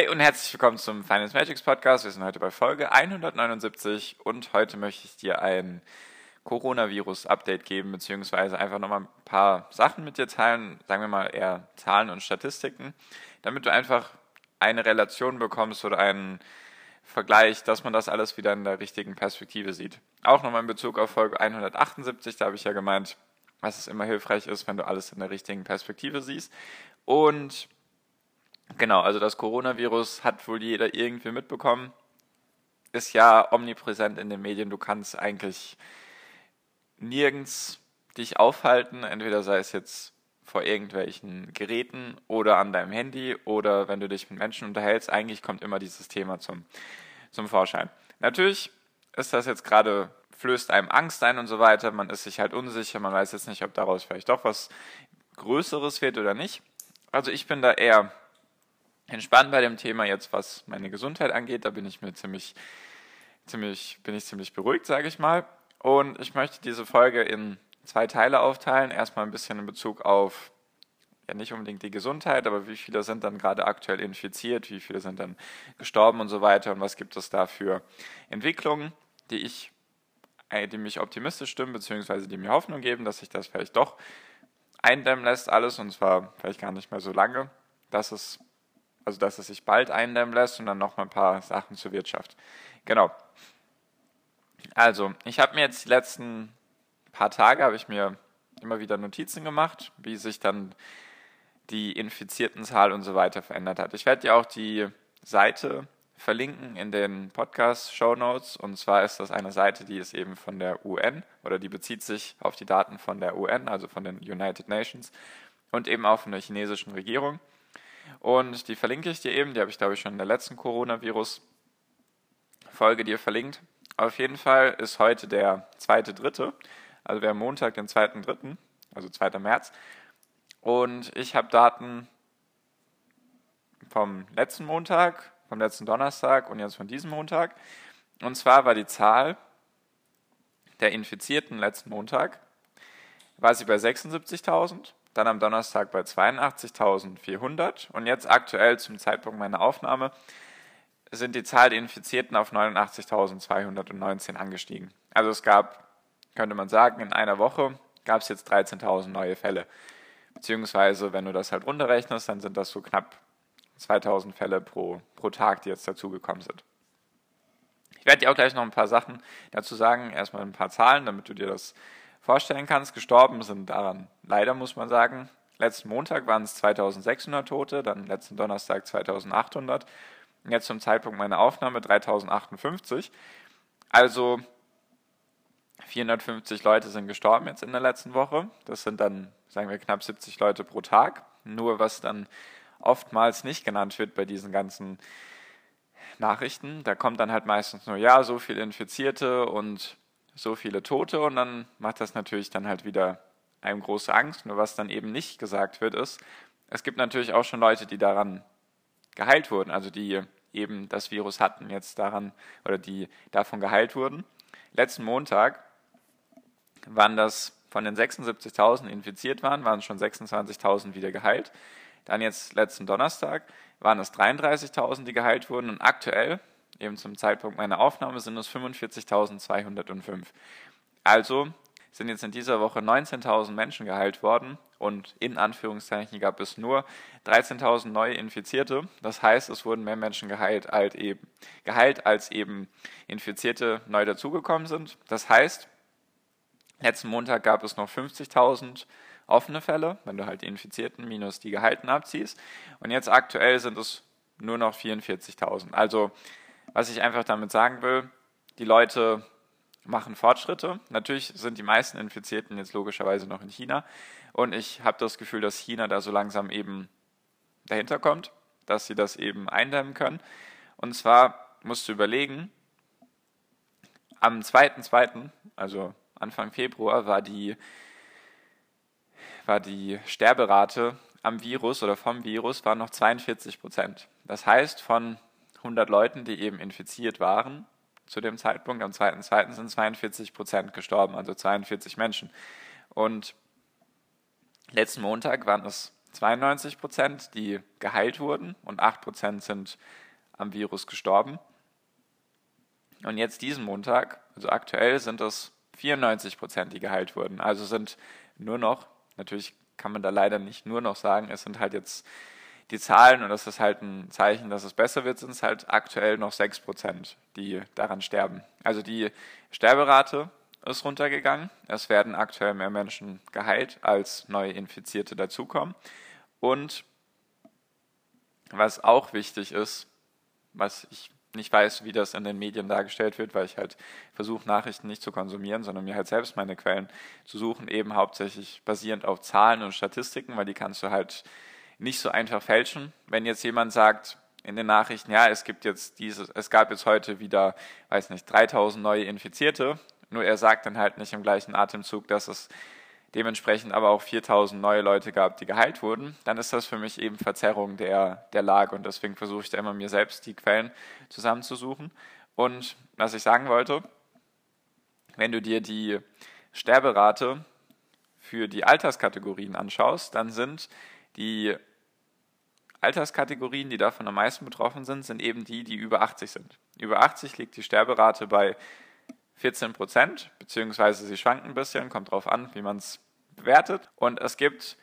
Hi und herzlich willkommen zum Finance Magics Podcast. Wir sind heute bei Folge 179 und heute möchte ich dir ein Coronavirus-Update geben, beziehungsweise einfach nochmal ein paar Sachen mit dir teilen, sagen wir mal eher Zahlen und Statistiken, damit du einfach eine Relation bekommst oder einen Vergleich, dass man das alles wieder in der richtigen Perspektive sieht. Auch nochmal in Bezug auf Folge 178, da habe ich ja gemeint, dass es immer hilfreich ist, wenn du alles in der richtigen Perspektive siehst. Und Genau, also das Coronavirus hat wohl jeder irgendwie mitbekommen. Ist ja omnipräsent in den Medien. Du kannst eigentlich nirgends dich aufhalten, entweder sei es jetzt vor irgendwelchen Geräten oder an deinem Handy oder wenn du dich mit Menschen unterhältst, eigentlich kommt immer dieses Thema zum, zum Vorschein. Natürlich ist das jetzt gerade, flößt einem Angst ein und so weiter, man ist sich halt unsicher, man weiß jetzt nicht, ob daraus vielleicht doch was Größeres wird oder nicht. Also ich bin da eher entspannt bei dem Thema jetzt, was meine Gesundheit angeht. Da bin ich mir ziemlich, ziemlich, bin ich ziemlich beruhigt, sage ich mal. Und ich möchte diese Folge in zwei Teile aufteilen. Erstmal ein bisschen in Bezug auf ja nicht unbedingt die Gesundheit, aber wie viele sind dann gerade aktuell infiziert, wie viele sind dann gestorben und so weiter und was gibt es da für Entwicklungen, die ich, äh, die mich optimistisch stimmen, beziehungsweise die mir Hoffnung geben, dass sich das vielleicht doch eindämmen lässt alles und zwar vielleicht gar nicht mehr so lange, dass es also dass es sich bald eindämmen lässt und dann noch mal ein paar Sachen zur Wirtschaft. Genau. Also, ich habe mir jetzt die letzten paar Tage, habe ich mir immer wieder Notizen gemacht, wie sich dann die infizierten Zahl und so weiter verändert hat. Ich werde dir auch die Seite verlinken in den Podcast-Show Notes. Und zwar ist das eine Seite, die ist eben von der UN oder die bezieht sich auf die Daten von der UN, also von den United Nations und eben auch von der chinesischen Regierung. Und die verlinke ich dir eben. Die habe ich, glaube ich, schon in der letzten Coronavirus-Folge dir verlinkt. Auf jeden Fall ist heute der 2.3., also wir haben Montag, den 2.3., also 2. März. Und ich habe Daten vom letzten Montag, vom letzten Donnerstag und jetzt von diesem Montag. Und zwar war die Zahl der Infizierten letzten Montag, war sie bei 76.000 dann am Donnerstag bei 82.400 und jetzt aktuell zum Zeitpunkt meiner Aufnahme sind die Zahl der Infizierten auf 89.219 angestiegen. Also es gab, könnte man sagen, in einer Woche gab es jetzt 13.000 neue Fälle. Beziehungsweise, wenn du das halt runterrechnest, dann sind das so knapp 2.000 Fälle pro, pro Tag, die jetzt dazugekommen sind. Ich werde dir auch gleich noch ein paar Sachen dazu sagen, erstmal ein paar Zahlen, damit du dir das vorstellen kannst. Gestorben sind daran leider, muss man sagen. Letzten Montag waren es 2600 Tote, dann letzten Donnerstag 2800. Und jetzt zum Zeitpunkt meiner Aufnahme 3058. Also 450 Leute sind gestorben jetzt in der letzten Woche. Das sind dann, sagen wir, knapp 70 Leute pro Tag. Nur was dann oftmals nicht genannt wird bei diesen ganzen Nachrichten. Da kommt dann halt meistens nur, ja, so viele Infizierte und so viele Tote und dann macht das natürlich dann halt wieder einem große Angst. Nur was dann eben nicht gesagt wird, ist, es gibt natürlich auch schon Leute, die daran geheilt wurden, also die eben das Virus hatten, jetzt daran oder die davon geheilt wurden. Letzten Montag waren das von den 76.000 infiziert waren, waren schon 26.000 wieder geheilt. Dann jetzt letzten Donnerstag waren es 33.000, die geheilt wurden und aktuell eben zum Zeitpunkt meiner Aufnahme sind es 45.205. Also sind jetzt in dieser Woche 19.000 Menschen geheilt worden und in Anführungszeichen gab es nur 13.000 neue Infizierte. Das heißt, es wurden mehr Menschen geheilt als eben, geheilt, als eben Infizierte neu dazugekommen sind. Das heißt, letzten Montag gab es noch 50.000 offene Fälle, wenn du halt die Infizierten minus die Gehalten abziehst. Und jetzt aktuell sind es nur noch 44.000. Also was ich einfach damit sagen will, die Leute machen Fortschritte. Natürlich sind die meisten Infizierten jetzt logischerweise noch in China. Und ich habe das Gefühl, dass China da so langsam eben dahinter kommt, dass sie das eben eindämmen können. Und zwar musst du überlegen, am 2.2., also Anfang Februar, war die, war die Sterberate am Virus oder vom Virus war noch 42 Prozent. Das heißt, von 100 Leuten, die eben infiziert waren, zu dem Zeitpunkt, am 2.2. sind 42 Prozent gestorben, also 42 Menschen. Und letzten Montag waren es 92 Prozent, die geheilt wurden und 8 Prozent sind am Virus gestorben. Und jetzt diesen Montag, also aktuell, sind es 94 Prozent, die geheilt wurden. Also sind nur noch, natürlich kann man da leider nicht nur noch sagen, es sind halt jetzt die Zahlen, und das ist halt ein Zeichen, dass es besser wird, sind es halt aktuell noch 6 Prozent, die daran sterben. Also die Sterberate ist runtergegangen. Es werden aktuell mehr Menschen geheilt, als neue Infizierte dazukommen. Und was auch wichtig ist, was ich nicht weiß, wie das in den Medien dargestellt wird, weil ich halt versuche, Nachrichten nicht zu konsumieren, sondern mir halt selbst meine Quellen zu suchen, eben hauptsächlich basierend auf Zahlen und Statistiken, weil die kannst du halt nicht so einfach fälschen. Wenn jetzt jemand sagt in den Nachrichten, ja, es gibt jetzt dieses, es gab jetzt heute wieder, weiß nicht, 3000 neue Infizierte, nur er sagt dann halt nicht im gleichen Atemzug, dass es dementsprechend aber auch 4000 neue Leute gab, die geheilt wurden, dann ist das für mich eben Verzerrung der, der Lage und deswegen versuche ich da immer mir selbst die Quellen zusammenzusuchen. Und was ich sagen wollte, wenn du dir die Sterberate für die Alterskategorien anschaust, dann sind die Alterskategorien, die davon am meisten betroffen sind, sind eben die, die über 80 sind. Über 80 liegt die Sterberate bei 14 Prozent, beziehungsweise sie schwanken ein bisschen, kommt drauf an, wie man es bewertet. Und es gibt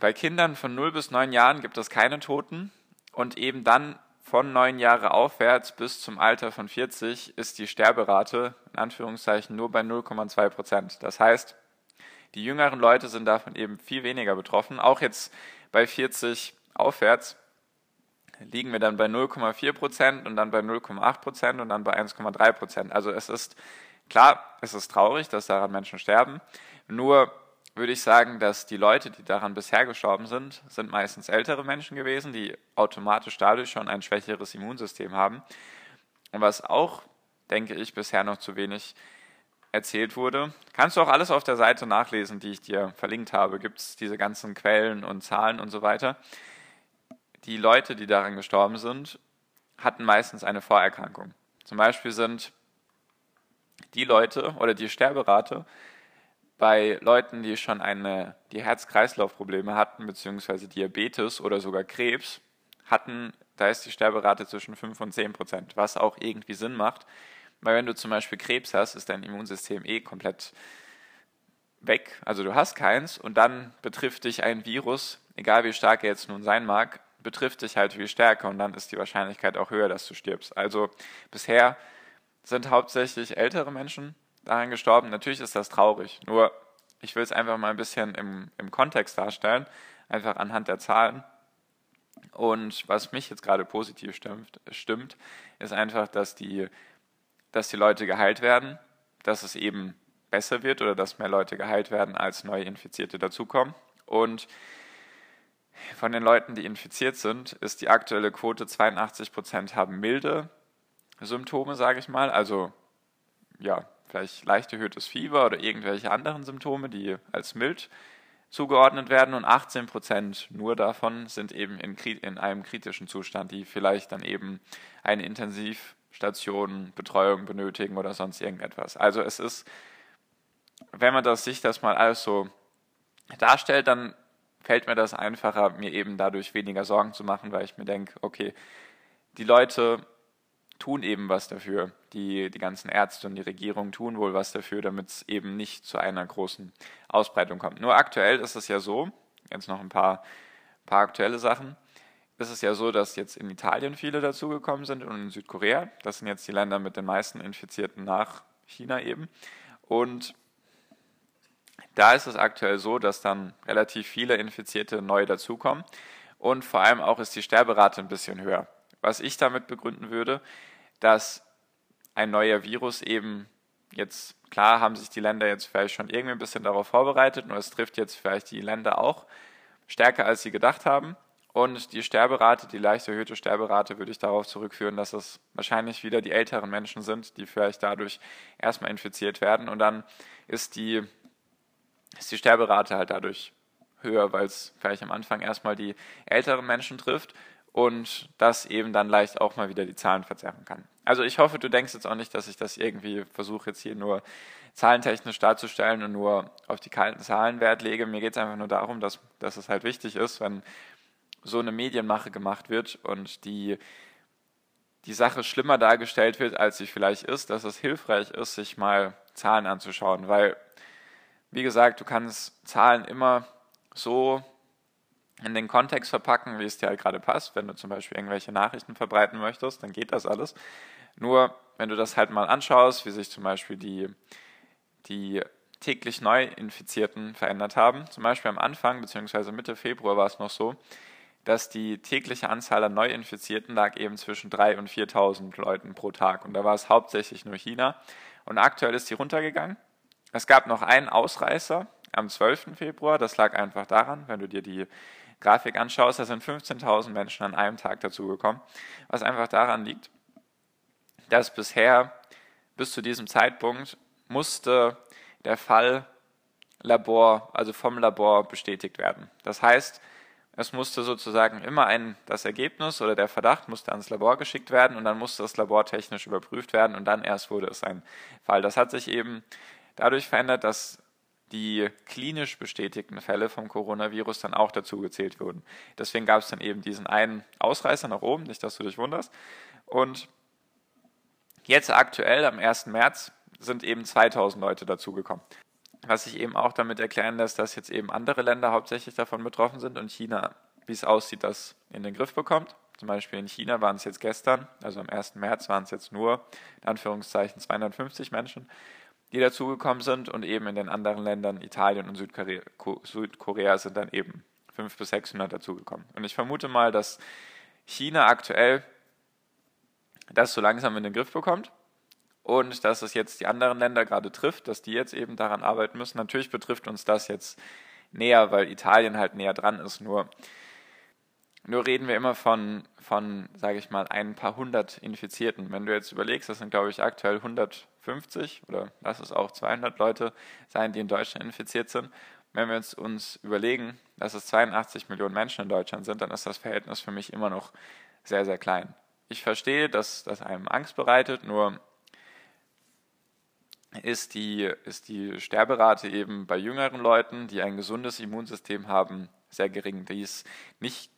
bei Kindern von 0 bis 9 Jahren gibt es keine Toten und eben dann von 9 Jahre aufwärts bis zum Alter von 40 ist die Sterberate in Anführungszeichen nur bei 0,2 Prozent. Das heißt, die jüngeren Leute sind davon eben viel weniger betroffen. Auch jetzt bei 40 aufwärts liegen wir dann bei 0,4 Prozent und dann bei 0,8 Prozent und dann bei 1,3 Prozent. Also es ist klar, es ist traurig, dass daran Menschen sterben. Nur würde ich sagen, dass die Leute, die daran bisher gestorben sind, sind meistens ältere Menschen gewesen, die automatisch dadurch schon ein schwächeres Immunsystem haben. Und was auch, denke ich, bisher noch zu wenig erzählt wurde, kannst du auch alles auf der Seite nachlesen, die ich dir verlinkt habe. Gibt es diese ganzen Quellen und Zahlen und so weiter die Leute, die daran gestorben sind, hatten meistens eine Vorerkrankung. Zum Beispiel sind die Leute oder die Sterberate bei Leuten, die schon eine, die Herz-Kreislauf-Probleme hatten, beziehungsweise Diabetes oder sogar Krebs, hatten, da ist die Sterberate zwischen 5 und 10 Prozent, was auch irgendwie Sinn macht. Weil wenn du zum Beispiel Krebs hast, ist dein Immunsystem eh komplett weg. Also du hast keins und dann betrifft dich ein Virus, egal wie stark er jetzt nun sein mag, betrifft dich halt viel stärker und dann ist die Wahrscheinlichkeit auch höher, dass du stirbst. Also bisher sind hauptsächlich ältere Menschen daran gestorben. Natürlich ist das traurig, nur ich will es einfach mal ein bisschen im, im Kontext darstellen, einfach anhand der Zahlen. Und was mich jetzt gerade positiv stimmt, stimmt, ist einfach, dass die, dass die Leute geheilt werden, dass es eben besser wird oder dass mehr Leute geheilt werden, als neue Infizierte dazukommen. Und von den Leuten, die infiziert sind, ist die aktuelle Quote 82 Prozent haben milde Symptome, sage ich mal. Also ja, vielleicht leicht erhöhtes Fieber oder irgendwelche anderen Symptome, die als mild zugeordnet werden und 18 Prozent nur davon sind eben in, in, einem kritischen Zustand, die vielleicht dann eben eine Intensivstation, Betreuung benötigen oder sonst irgendetwas. Also es ist, wenn man das sich das mal alles so darstellt, dann fällt mir das einfacher, mir eben dadurch weniger Sorgen zu machen, weil ich mir denke, okay, die Leute tun eben was dafür. Die, die ganzen Ärzte und die Regierung tun wohl was dafür, damit es eben nicht zu einer großen Ausbreitung kommt. Nur aktuell ist es ja so, jetzt noch ein paar, paar aktuelle Sachen, ist es ja so, dass jetzt in Italien viele dazugekommen sind und in Südkorea. Das sind jetzt die Länder mit den meisten Infizierten nach China eben. Und da ist es aktuell so, dass dann relativ viele Infizierte neu dazukommen und vor allem auch ist die Sterberate ein bisschen höher. Was ich damit begründen würde, dass ein neuer Virus eben jetzt, klar haben sich die Länder jetzt vielleicht schon irgendwie ein bisschen darauf vorbereitet, nur es trifft jetzt vielleicht die Länder auch stärker, als sie gedacht haben. Und die Sterberate, die leicht erhöhte Sterberate, würde ich darauf zurückführen, dass es wahrscheinlich wieder die älteren Menschen sind, die vielleicht dadurch erstmal infiziert werden. Und dann ist die, ist die Sterberate halt dadurch höher, weil es vielleicht am Anfang erstmal die älteren Menschen trifft und das eben dann leicht auch mal wieder die Zahlen verzerren kann. Also ich hoffe, du denkst jetzt auch nicht, dass ich das irgendwie versuche jetzt hier nur zahlentechnisch darzustellen und nur auf die kalten Zahlen Wert lege. Mir geht es einfach nur darum, dass, dass es halt wichtig ist, wenn so eine Medienmache gemacht wird und die, die Sache schlimmer dargestellt wird, als sie vielleicht ist, dass es hilfreich ist, sich mal Zahlen anzuschauen. Weil, wie gesagt, du kannst Zahlen immer so in den Kontext verpacken, wie es dir halt gerade passt. Wenn du zum Beispiel irgendwelche Nachrichten verbreiten möchtest, dann geht das alles. Nur, wenn du das halt mal anschaust, wie sich zum Beispiel die, die täglich Neuinfizierten verändert haben. Zum Beispiel am Anfang, beziehungsweise Mitte Februar war es noch so, dass die tägliche Anzahl an Neuinfizierten lag eben zwischen 3.000 und 4.000 Leuten pro Tag. Und da war es hauptsächlich nur China. Und aktuell ist sie runtergegangen. Es gab noch einen Ausreißer am 12. Februar. Das lag einfach daran, wenn du dir die Grafik anschaust, da sind 15.000 Menschen an einem Tag dazugekommen. Was einfach daran liegt, dass bisher, bis zu diesem Zeitpunkt, musste der Fall Labor, also vom Labor bestätigt werden. Das heißt, es musste sozusagen immer ein, das Ergebnis oder der Verdacht musste ans Labor geschickt werden und dann musste das Labor technisch überprüft werden und dann erst wurde es ein Fall. Das hat sich eben dadurch verändert, dass die klinisch bestätigten Fälle vom Coronavirus dann auch dazu gezählt wurden. Deswegen gab es dann eben diesen einen Ausreißer nach oben, nicht, dass du dich wunderst. Und jetzt aktuell am 1. März sind eben 2000 Leute dazugekommen was sich eben auch damit erklären lässt, dass jetzt eben andere Länder hauptsächlich davon betroffen sind und China, wie es aussieht, das in den Griff bekommt. Zum Beispiel in China waren es jetzt gestern, also am 1. März waren es jetzt nur, in Anführungszeichen, 250 Menschen, die dazugekommen sind und eben in den anderen Ländern, Italien und Südkorea, Südkorea sind dann eben 500 bis 600 dazugekommen. Und ich vermute mal, dass China aktuell das so langsam in den Griff bekommt und dass es jetzt die anderen Länder gerade trifft, dass die jetzt eben daran arbeiten müssen. Natürlich betrifft uns das jetzt näher, weil Italien halt näher dran ist. Nur, nur reden wir immer von, von sage ich mal, ein paar hundert Infizierten. Wenn du jetzt überlegst, das sind, glaube ich, aktuell 150 oder lass es auch 200 Leute sein, die in Deutschland infiziert sind. Wenn wir uns, uns überlegen, dass es 82 Millionen Menschen in Deutschland sind, dann ist das Verhältnis für mich immer noch sehr, sehr klein. Ich verstehe, dass das einem Angst bereitet, nur ist die, ist die Sterberate eben bei jüngeren Leuten, die ein gesundes Immunsystem haben, sehr gering. Die ist, nicht,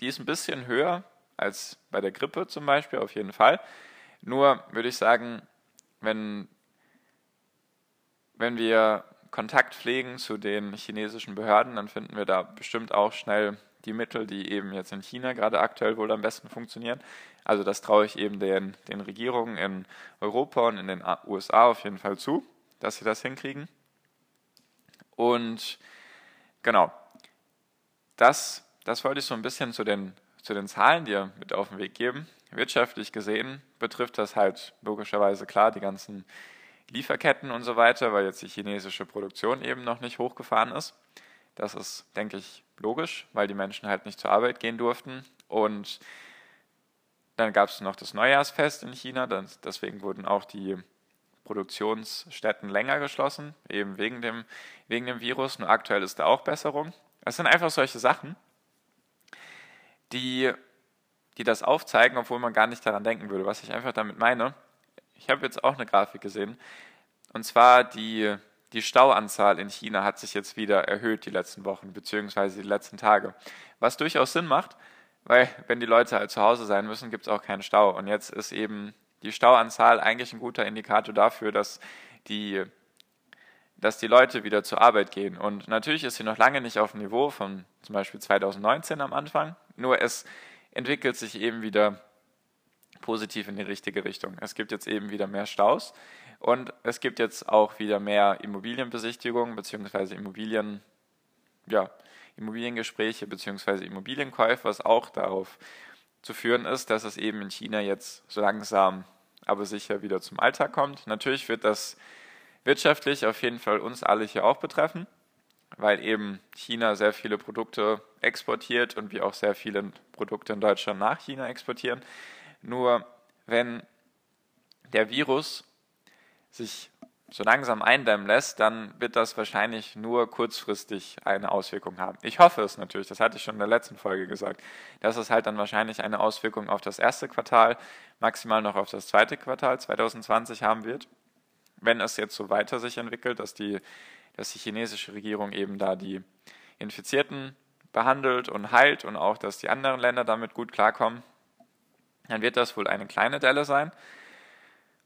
die ist ein bisschen höher als bei der Grippe zum Beispiel, auf jeden Fall. Nur würde ich sagen, wenn, wenn wir Kontakt pflegen zu den chinesischen Behörden, dann finden wir da bestimmt auch schnell die Mittel, die eben jetzt in China gerade aktuell wohl am besten funktionieren. Also das traue ich eben den, den Regierungen in Europa und in den USA auf jeden Fall zu, dass sie das hinkriegen. Und genau, das, das wollte ich so ein bisschen zu den, zu den Zahlen dir mit auf den Weg geben. Wirtschaftlich gesehen betrifft das halt logischerweise klar die ganzen Lieferketten und so weiter, weil jetzt die chinesische Produktion eben noch nicht hochgefahren ist. Das ist, denke ich, logisch, weil die Menschen halt nicht zur Arbeit gehen durften. Und dann gab es noch das Neujahrsfest in China, deswegen wurden auch die Produktionsstätten länger geschlossen, eben wegen dem, wegen dem Virus. Nur aktuell ist da auch Besserung. Das sind einfach solche Sachen, die, die das aufzeigen, obwohl man gar nicht daran denken würde. Was ich einfach damit meine, ich habe jetzt auch eine Grafik gesehen, und zwar die die Stauanzahl in China hat sich jetzt wieder erhöht die letzten Wochen beziehungsweise die letzten Tage. Was durchaus Sinn macht, weil wenn die Leute halt zu Hause sein müssen, gibt es auch keinen Stau. Und jetzt ist eben die Stauanzahl eigentlich ein guter Indikator dafür, dass die, dass die Leute wieder zur Arbeit gehen. Und natürlich ist sie noch lange nicht auf dem Niveau von zum Beispiel 2019 am Anfang, nur es entwickelt sich eben wieder positiv in die richtige Richtung. Es gibt jetzt eben wieder mehr Staus. Und es gibt jetzt auch wieder mehr Immobilienbesichtigungen bzw. Immobilien, ja, Immobiliengespräche bzw. Immobilienkäufe, was auch darauf zu führen ist, dass es eben in China jetzt so langsam aber sicher wieder zum Alltag kommt. Natürlich wird das wirtschaftlich auf jeden Fall uns alle hier auch betreffen, weil eben China sehr viele Produkte exportiert und wir auch sehr viele Produkte in Deutschland nach China exportieren. Nur wenn der Virus sich so langsam eindämmen lässt, dann wird das wahrscheinlich nur kurzfristig eine Auswirkung haben. Ich hoffe es natürlich, das hatte ich schon in der letzten Folge gesagt, dass es halt dann wahrscheinlich eine Auswirkung auf das erste Quartal, maximal noch auf das zweite Quartal 2020 haben wird. Wenn es jetzt so weiter sich entwickelt, dass die, dass die chinesische Regierung eben da die Infizierten behandelt und heilt und auch, dass die anderen Länder damit gut klarkommen, dann wird das wohl eine kleine Delle sein.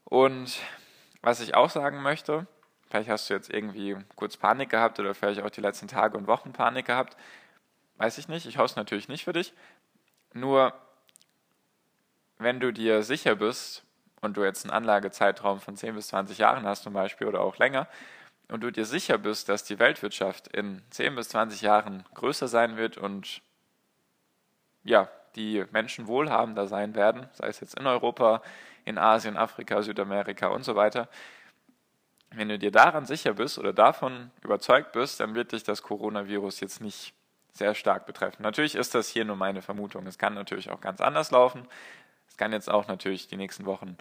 Und was ich auch sagen möchte, vielleicht hast du jetzt irgendwie kurz Panik gehabt oder vielleicht auch die letzten Tage und Wochen Panik gehabt, weiß ich nicht. Ich hoffe es natürlich nicht für dich. Nur, wenn du dir sicher bist und du jetzt einen Anlagezeitraum von 10 bis 20 Jahren hast zum Beispiel oder auch länger, und du dir sicher bist, dass die Weltwirtschaft in 10 bis 20 Jahren größer sein wird und ja, die Menschen wohlhabender sein werden, sei es jetzt in Europa, in Asien, Afrika, Südamerika und so weiter. Wenn du dir daran sicher bist oder davon überzeugt bist, dann wird dich das Coronavirus jetzt nicht sehr stark betreffen. Natürlich ist das hier nur meine Vermutung. Es kann natürlich auch ganz anders laufen. Es kann jetzt auch natürlich die nächsten Wochen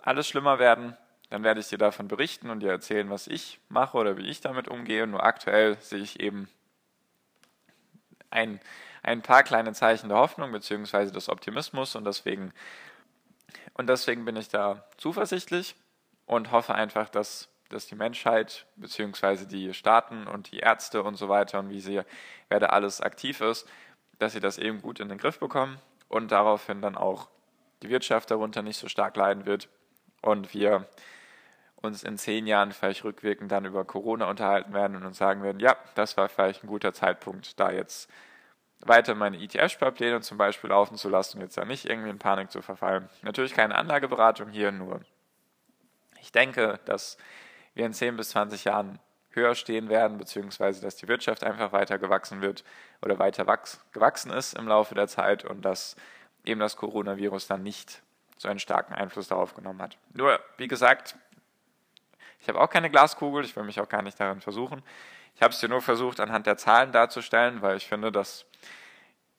alles schlimmer werden. Dann werde ich dir davon berichten und dir erzählen, was ich mache oder wie ich damit umgehe. Nur aktuell sehe ich eben ein, ein paar kleine Zeichen der Hoffnung bzw. des Optimismus und deswegen und deswegen bin ich da zuversichtlich und hoffe einfach, dass, dass die Menschheit bzw. die Staaten und die Ärzte und so weiter und wie sie, wer da alles aktiv ist, dass sie das eben gut in den Griff bekommen und daraufhin dann auch die Wirtschaft darunter nicht so stark leiden wird und wir uns in zehn Jahren vielleicht rückwirkend dann über Corona unterhalten werden und uns sagen werden, ja, das war vielleicht ein guter Zeitpunkt, da jetzt weiter meine ETF-Sparpläne zum Beispiel laufen zu lassen und jetzt da nicht irgendwie in Panik zu verfallen. Natürlich keine Anlageberatung hier, nur ich denke, dass wir in 10 bis 20 Jahren höher stehen werden, beziehungsweise dass die Wirtschaft einfach weiter gewachsen wird oder weiter gewachsen ist im Laufe der Zeit und dass eben das Coronavirus dann nicht so einen starken Einfluss darauf genommen hat. Nur, wie gesagt, ich habe auch keine Glaskugel, ich will mich auch gar nicht darin versuchen. Ich habe es dir nur versucht, anhand der Zahlen darzustellen, weil ich finde, dass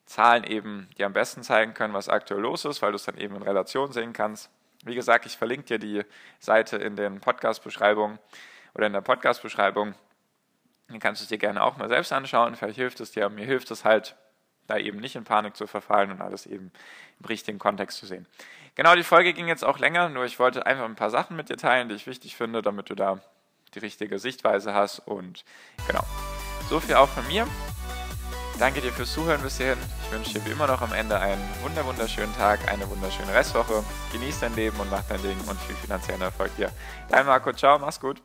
Zahlen eben dir am besten zeigen können, was aktuell los ist, weil du es dann eben in Relation sehen kannst. Wie gesagt, ich verlinke dir die Seite in den Podcast-Beschreibungen oder in der Podcast-Beschreibung. Dann kannst du es dir gerne auch mal selbst anschauen. Vielleicht hilft es dir. Mir hilft es halt, da eben nicht in Panik zu verfallen und alles eben im richtigen Kontext zu sehen. Genau, die Folge ging jetzt auch länger, nur ich wollte einfach ein paar Sachen mit dir teilen, die ich wichtig finde, damit du da die richtige Sichtweise hast. Und genau, so viel auch von mir. Danke dir fürs Zuhören bis hierhin. Ich wünsche dir wie immer noch am Ende einen wunderschönen Tag, eine wunderschöne Restwoche. Genieß dein Leben und mach dein Ding und viel finanziellen Erfolg dir. Dein Marco, ciao, mach's gut.